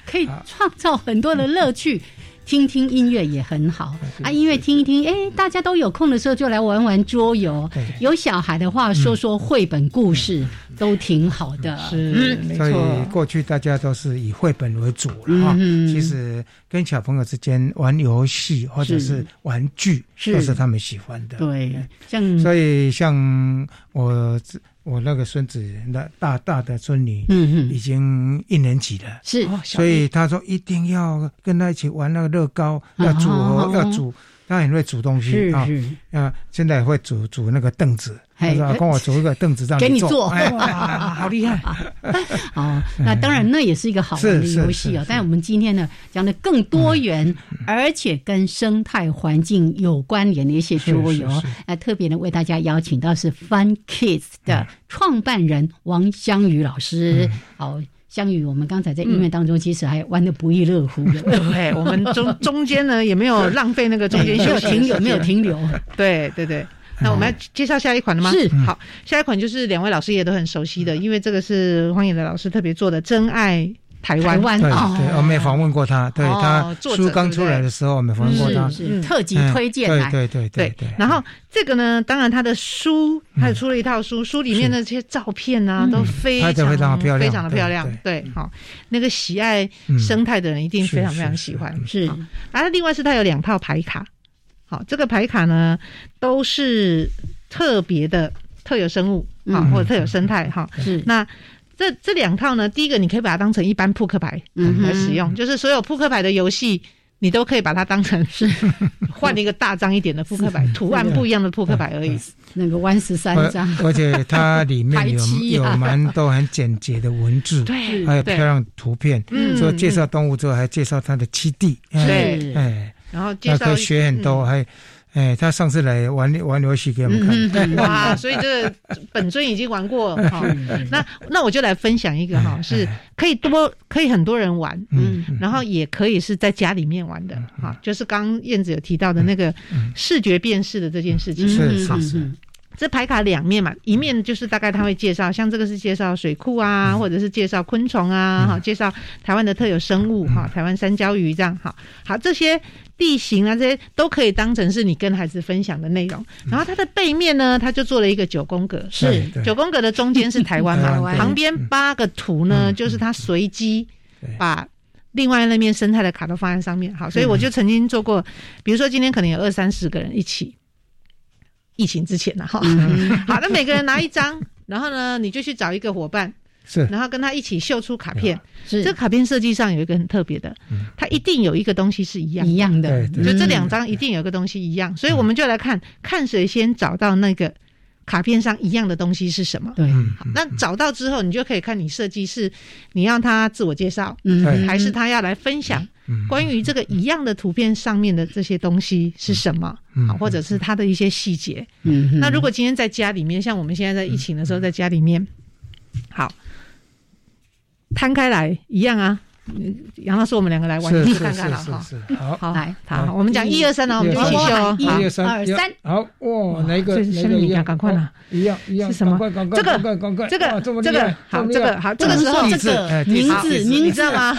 可以创造很多的乐趣。听听音乐也很好啊，音乐听一听，哎，大家都有空的时候就来玩玩桌游。有小孩的话，说说绘本故事都挺好的。是，没错。所以过去大家都是以绘本为主了哈。其实跟小朋友之间玩游戏或者是玩具，都是他们喜欢的。对，像所以像我。我那个孙子，那大大的孙女，嗯嗯，已经一年级了，是，所以他说一定要跟他一起玩那个乐高，要组合，要组，他很会煮东西啊，啊，现在会煮煮那个凳子。他说：“跟我组一个凳子，让你坐，好厉害！哦，那当然，那也是一个好玩的游戏哦。但我们今天呢，讲的更多元，而且跟生态环境有关联的一些桌游。那特别呢为大家邀请到是 Fun Kids 的创办人王湘宇老师。好，湘宇，我们刚才在音乐当中其实还玩的不亦乐乎的。对，我们中中间呢也没有浪费那个中间休息，停留没有停留。对对对。”那我们要介绍下一款了吗？是，好，下一款就是两位老师也都很熟悉的，因为这个是荒野的老师特别做的《真爱台湾》。对对，我们也访问过他，对他书刚出来的时候，我们访问过他，是。特辑推荐。对对对对。然后这个呢，当然他的书，他出了一套书，书里面的这些照片啊，都非常非常漂亮，非常的漂亮。对，好，那个喜爱生态的人一定非常非常喜欢。是，然后另外是他有两套牌卡。好，这个牌卡呢，都是特别的特有生物啊，或者特有生态哈。是。那这这两套呢，第一个你可以把它当成一般扑克牌来使用，就是所有扑克牌的游戏，你都可以把它当成是。换一个大张一点的扑克牌，图案不一样的扑克牌而已。那个弯十三张，而且它里面有 有蛮多很简洁的文字，对，还有漂亮图片。嗯，以介绍动物之后，还介绍它的栖地。对，哎。然后介绍可以学很多，还哎，他上次来玩玩游戏给我们看，哇！所以这个本尊已经玩过 哈。那那我就来分享一个哈，是可以多可以很多人玩，嗯，然后也可以是在家里面玩的哈。就是刚燕子有提到的那个视觉辨识的这件事情，是是是。这牌卡两面嘛，一面就是大概他会介绍，像这个是介绍水库啊，或者是介绍昆虫啊，哈，介绍台湾的特有生物哈，台湾三焦鱼这样，哈，好这些地形啊，这些都可以当成是你跟孩子分享的内容。然后它的背面呢，它就做了一个九宫格，是九宫格的中间是台湾嘛，旁边八个图呢，就是它随机把另外那面生态的卡都放在上面。好，所以我就曾经做过，比如说今天可能有二三十个人一起。疫情之前呢，哈，好，那每个人拿一张，然后呢，你就去找一个伙伴，是，然后跟他一起秀出卡片。是，这卡片设计上有一个很特别的，它一定有一个东西是一样一样的，就这两张一定有一个东西一样，所以我们就来看看谁先找到那个卡片上一样的东西是什么。对，那找到之后，你就可以看你设计是你让他自我介绍，还是他要来分享。关于这个一样的图片上面的这些东西是什么？好，或者是他的一些细节。嗯，那如果今天在家里面，像我们现在在疫情的时候，在家里面，好，摊开来一样啊。杨老师，我们两个来玩一次看看了哈。好，好，来，好，我们讲一二三呢，我们就一起秀。一二三，好，哇，哪一个？哪个一样？赶快啦！一样一样，是什么？这个，这个，这个，好，这个好，这个时候这个名字，你知道吗？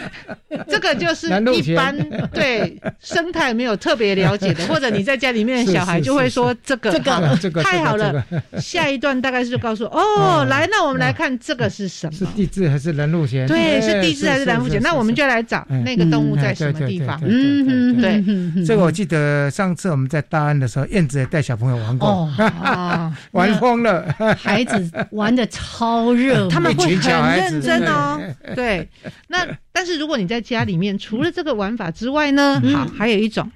这个就是一般对生态没有特别了解的，或者你在家里面小孩就会说这个，这个太好了。下一段大概是告诉 哦，来，那我们来看这个是什么？是地质还是人路线？对，是地质还是？蓝不那我们就来找那个动物在什么地方。嗯嗯，对，这个我记得上次我们在大安的时候，燕子也带小朋友玩过，玩疯了，孩子玩的超热，他们会很认真哦。对，那但是如果你在家里面，除了这个玩法之外呢，好，还有一种，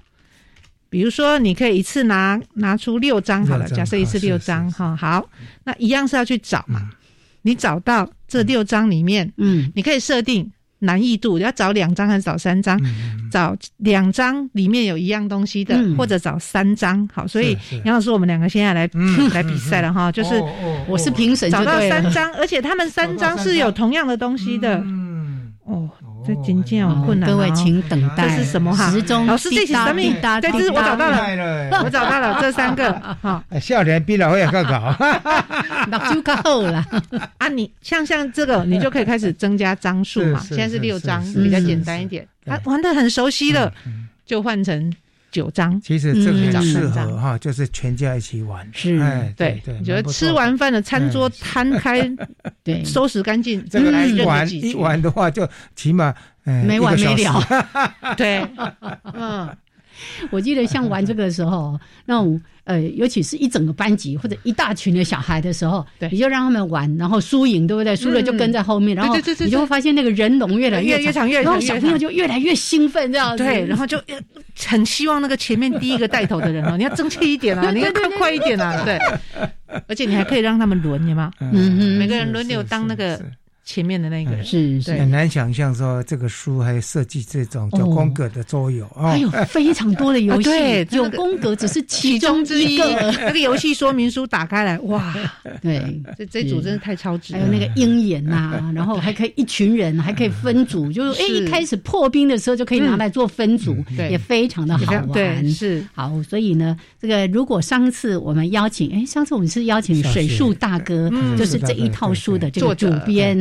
比如说你可以一次拿拿出六张好了，假设一次六张哈，好，那一样是要去找嘛，你找到这六张里面，嗯，你可以设定。难易度要找两张还是找三张？找两张里面有一样东西的，或者找三张。好，所以杨老师，我们两个现在来来比赛了哈，就是我是评审，找到三张，而且他们三张是有同样的东西的。嗯，哦。这今天有困难，各位请等待。这是什么哈？时钟老师，这是什么？对，这是我找到了，我找到了这三个。哈，笑脸比老会更高，那就够了。啊，你像像这个，你就可以开始增加张数嘛。现在是六张，比较简单一点。他玩的很熟悉了，就换成。九张，其实这个适合哈，就是全家一起玩。是，对，对，觉得吃完饭的餐桌摊开，对，收拾干净，这个来玩一玩的话，就起码没完没了。对，嗯，我记得像玩这个的时候，那种。呃，尤其是一整个班级或者一大群的小孩的时候，对，你就让他们玩，然后输赢对不对？输了就跟在后面，然后你就会发现那个人龙越来越长，越然后小朋友就越来越兴奋，这样子。对，然后就很希望那个前面第一个带头的人哦，你要争气一点啊，你要快快一点啊，对。而且你还可以让他们轮，有吗？嗯嗯，每个人轮流当那个。前面的那个是是。很难想象说这个书还设计这种九宫格的桌游啊，还有非常多的游戏，九宫格只是其中之一。那个游戏说明书打开来，哇，对，这这组真的太超值。还有那个鹰眼呐，然后还可以一群人，还可以分组，就是哎一开始破冰的时候就可以拿来做分组，也非常的好玩。是。好，所以呢，这个如果上次我们邀请，哎，上次我们是邀请水树大哥，就是这一套书的这个主编。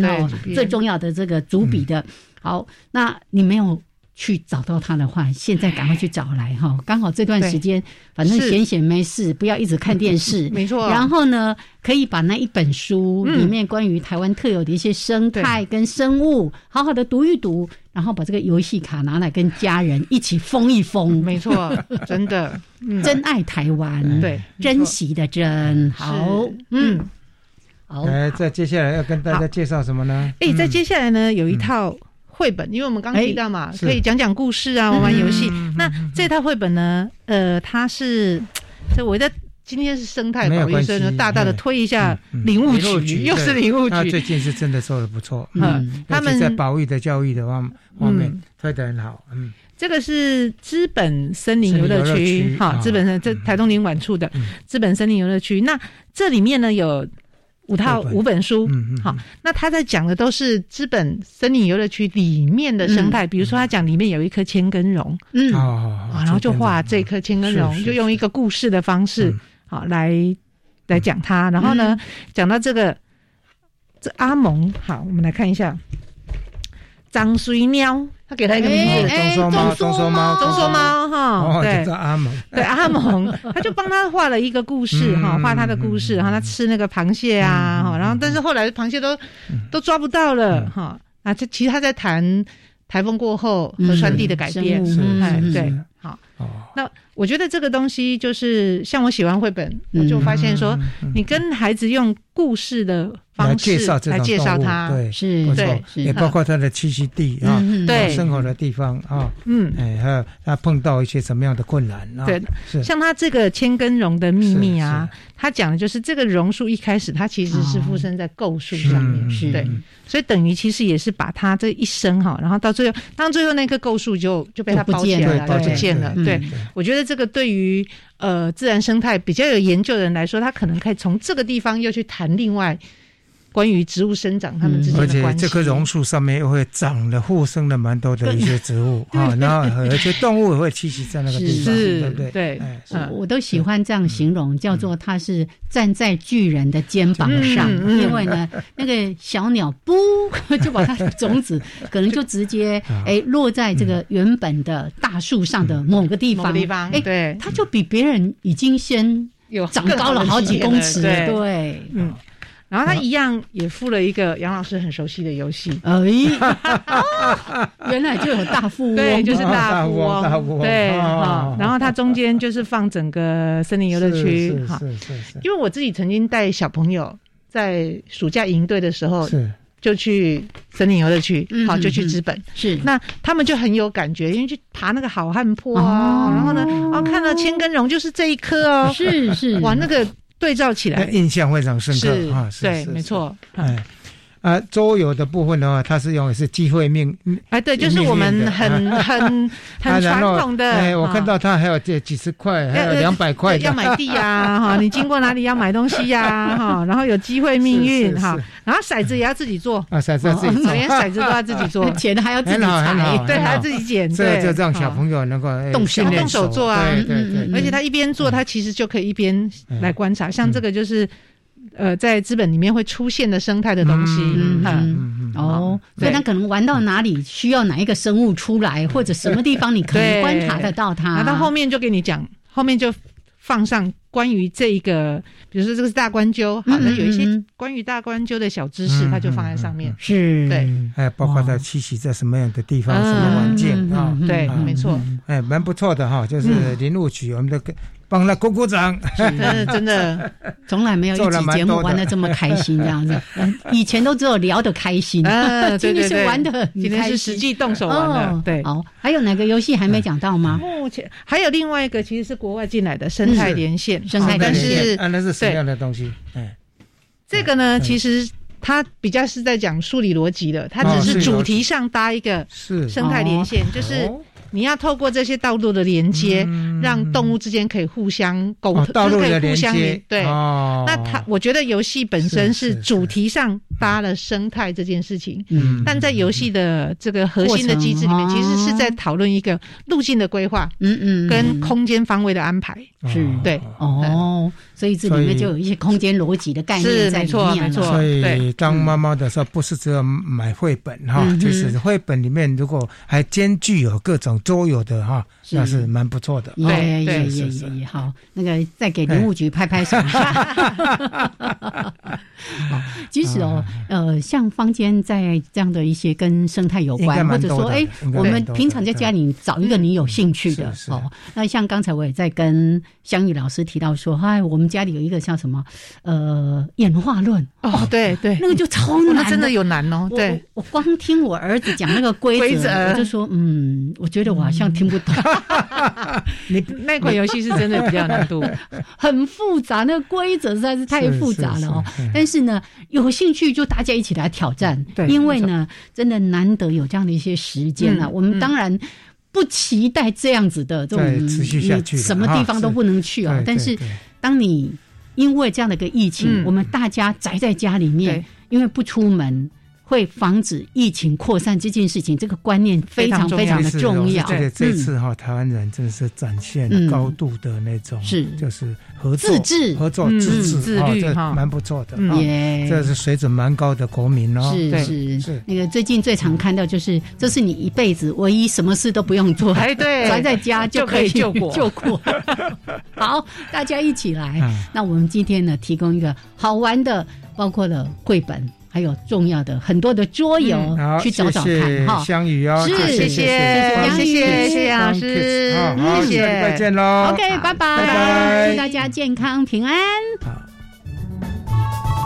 最重要的这个主笔的，好，那你没有去找到他的话，现在赶快去找来哈。刚好这段时间，反正闲闲没事，不要一直看电视，没错。然后呢，可以把那一本书里面关于台湾特有的一些生态跟生物，好好的读一读，然后把这个游戏卡拿来跟家人一起疯一疯。没错，真的，真爱台湾，对，珍惜的珍，好，嗯。来，在接下来要跟大家介绍什么呢？哎，在接下来呢，有一套绘本，因为我们刚提到嘛，可以讲讲故事啊，玩玩游戏。那这套绘本呢，呃，它是这我在今天是生态保育，所以呢，大大的推一下领悟局，又是领务局。最近是真的做的不错，嗯，他们在保育的教育的方方面推的很好，嗯。这个是资本森林游乐区，哈，资本森这台东林管处的资本森林游乐区。那这里面呢有五套五本书，好，那他在讲的都是资本森林游乐区里面的生态，比如说他讲里面有一棵千根榕，嗯，啊，然后就画这棵千根榕，就用一个故事的方式，好来来讲它。然后呢，讲到这个这阿蒙，好，我们来看一下。张水喵。他给他一个名字，中缩猫，中缩猫，中缩猫，哈，对，叫阿蒙，对，阿蒙，他就帮他画了一个故事，哈，画他的故事，然后他吃那个螃蟹啊，哈，然后但是后来螃蟹都都抓不到了，哈，啊，这其实他在谈台风过后河川地的改变，哎，对，好，那我觉得这个东西就是像我写完绘本，我就发现说，你跟孩子用故事的。来介绍来介绍它，对，是，对，也包括它的栖息地啊，对，生活的地方啊，嗯，哎，还有它碰到一些什么样的困难啊？对，是像它这个千根榕的秘密啊，它讲的就是这个榕树一开始它其实是附身在构树上面，是对，所以等于其实也是把它这一生哈，然后到最后，当最后那棵构树就就被它包起来了，不见了。对，我觉得这个对于呃自然生态比较有研究的人来说，他可能可以从这个地方又去谈另外。关于植物生长，它们之间的关系。而且这棵榕树上面又会长了、附生了蛮多的一些植物 啊，然后而且动物也会栖息在那个地方，对不对？对，我都喜欢这样形容，叫做它是站在巨人的肩膀上，因为呢，那个小鸟不 就把它的种子可能就直接哎落在这个原本的大树上的某个地方，地方哎，对，它就比别人已经先有长高了好几公尺，对，嗯。然后他一样也附了一个杨老师很熟悉的游戏，哎，原来就有大富翁，对，就是大富翁，对，哈。然后它中间就是放整个森林游乐区，哈，因为我自己曾经带小朋友在暑假营队的时候，是。就去森林游乐区，好，就去资本，是。那他们就很有感觉，因为去爬那个好汉坡啊，然后呢，哦，看到千根榕就是这一棵哦，是是，哇，那个。对照起来，印象非常深刻啊！对，没错，哎。啊，桌游的部分的话，它是用的是机会命，哎，对，就是我们很很 很传统的。哎，我看到他还有这几十块，还有两百块，要买地呀，哈，你经过哪里要买东西呀，哈，然后有机会命运哈，然后骰子也要自己做啊，骰子自己做，连骰子都要自己做，钱还要自己裁，对，还要自己剪，对就让小朋友能够动手动手做啊，对对对，而且他一边做，他其实就可以一边来观察，像这个就是。呃，在资本里面会出现的生态的东西，嗯，哦，所以它可能玩到哪里需要哪一个生物出来，或者什么地方你可以观察得到它，那到后面就给你讲，后面就放上关于这一个，比如说这个是大关鸠，好，那有一些关于大关鸠的小知识，它就放在上面，是，对，还有包括它栖息在什么样的地方、什么环境啊，对，没错，哎，蛮不错的哈，就是林务局我们的。帮他鼓鼓掌，真的真的，从来没有一期节目玩的这么开心这样子。以前都只有聊得开心，今天是玩的，今天是实际动手玩的。对，好，还有哪个游戏还没讲到吗？目前还有另外一个，其实是国外进来的生态连线，生态连线，啊，那是什么样的东西？哎，这个呢，其实它比较是在讲数理逻辑的，它只是主题上搭一个生态连线，就是。你要透过这些道路的连接，让动物之间可以互相沟通，道路的连接。对，那它，我觉得游戏本身是主题上搭了生态这件事情，嗯，但在游戏的这个核心的机制里面，其实是在讨论一个路径的规划，嗯嗯，跟空间方位的安排，是。对，哦，所以这里面就有一些空间逻辑的概念在里面了。所以当妈妈的时候，不是只有买绘本哈，就是绘本里面如果还兼具有各种。桌游的哈，那是蛮不错的。对对对对，好，那个再给林务局拍拍手。其实哦，呃，像坊间在这样的一些跟生态有关，或者说，哎，我们平常在家里找一个你有兴趣的哦。那像刚才我也在跟香玉老师提到说，嗨，我们家里有一个叫什么呃演化论哦，对对，那个就超难，真的有难哦。对，我光听我儿子讲那个规则，我就说，嗯，我觉得我好像听不懂。你 那款游戏是真的比较难度，很复杂，那个规则实在是太复杂了哦。但是呢，有兴趣就大家一起来挑战，因为呢，真的难得有这样的一些时间了。我们当然不期待这样子的这种持续下去，什么地方都不能去啊。但是当你因为这样的一个疫情，我们大家宅在家里面，因为不出门。会防止疫情扩散这件事情，这个观念非常非常的重要。这个这次哈，台湾人真的是展现高度的那种，是。就是合作、自治、合作、自治、自律哈，蛮不错的。耶，这是水准蛮高的国民哦。是是。是，那个最近最常看到就是，这是你一辈子唯一什么事都不用做，哎对，宅在家就可以救国。救国。好，大家一起来。那我们今天呢，提供一个好玩的，包括了绘本。还有重要的很多的桌游，去找找看哈。香雨哦，是谢谢，谢谢谢谢老师，好，谢谢，再见喽。OK，拜拜，拜拜，祝大家健康平安。